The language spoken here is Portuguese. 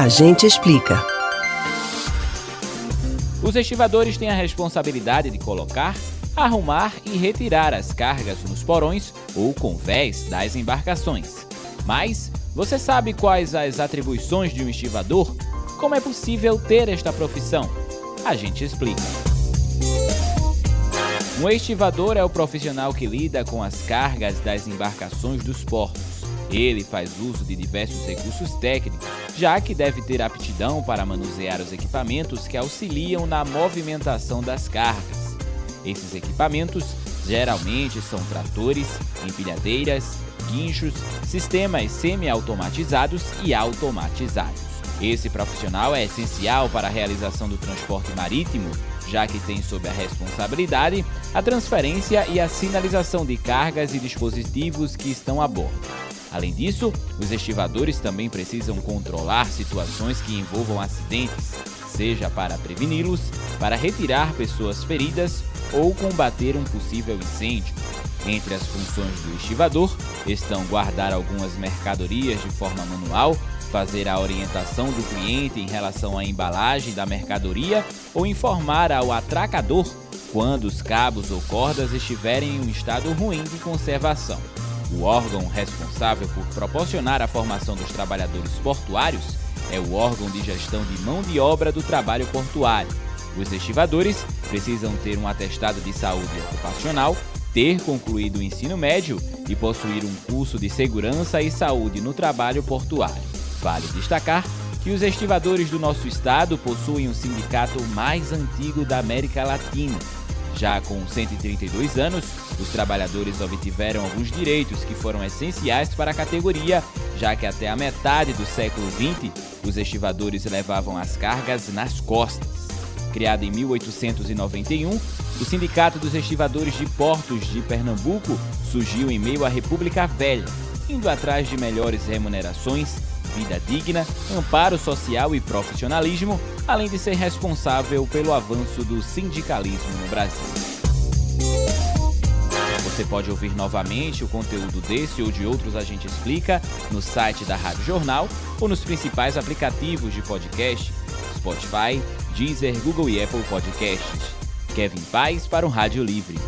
A gente explica. Os estivadores têm a responsabilidade de colocar, arrumar e retirar as cargas nos porões ou convés das embarcações. Mas você sabe quais as atribuições de um estivador? Como é possível ter esta profissão? A gente explica. Um estivador é o profissional que lida com as cargas das embarcações dos portos. Ele faz uso de diversos recursos técnicos, já que deve ter aptidão para manusear os equipamentos que auxiliam na movimentação das cargas. Esses equipamentos geralmente são tratores, empilhadeiras, guinchos, sistemas semi-automatizados e automatizados. Esse profissional é essencial para a realização do transporte marítimo, já que tem sob a responsabilidade a transferência e a sinalização de cargas e dispositivos que estão a bordo. Além disso, os estivadores também precisam controlar situações que envolvam acidentes, seja para preveni-los, para retirar pessoas feridas ou combater um possível incêndio. Entre as funções do estivador estão guardar algumas mercadorias de forma manual, fazer a orientação do cliente em relação à embalagem da mercadoria ou informar ao atracador quando os cabos ou cordas estiverem em um estado ruim de conservação. O órgão responsável por proporcionar a formação dos trabalhadores portuários é o órgão de gestão de mão de obra do trabalho portuário. Os estivadores precisam ter um atestado de saúde ocupacional ter concluído o ensino médio e possuir um curso de segurança e saúde no trabalho portuário. Vale destacar que os estivadores do nosso estado possuem o sindicato mais antigo da América Latina. Já com 132 anos, os trabalhadores obtiveram alguns direitos que foram essenciais para a categoria, já que até a metade do século XX, os estivadores levavam as cargas nas costas. Criado em 1891, o Sindicato dos Estivadores de Portos de Pernambuco surgiu em meio à República Velha, indo atrás de melhores remunerações, vida digna, amparo social e profissionalismo, além de ser responsável pelo avanço do sindicalismo no Brasil. Você pode ouvir novamente o conteúdo desse ou de outros A Gente Explica no site da Rádio Jornal ou nos principais aplicativos de podcast, Spotify, Deezer, Google e Apple Podcasts. Kevin Paz para o Rádio Livre.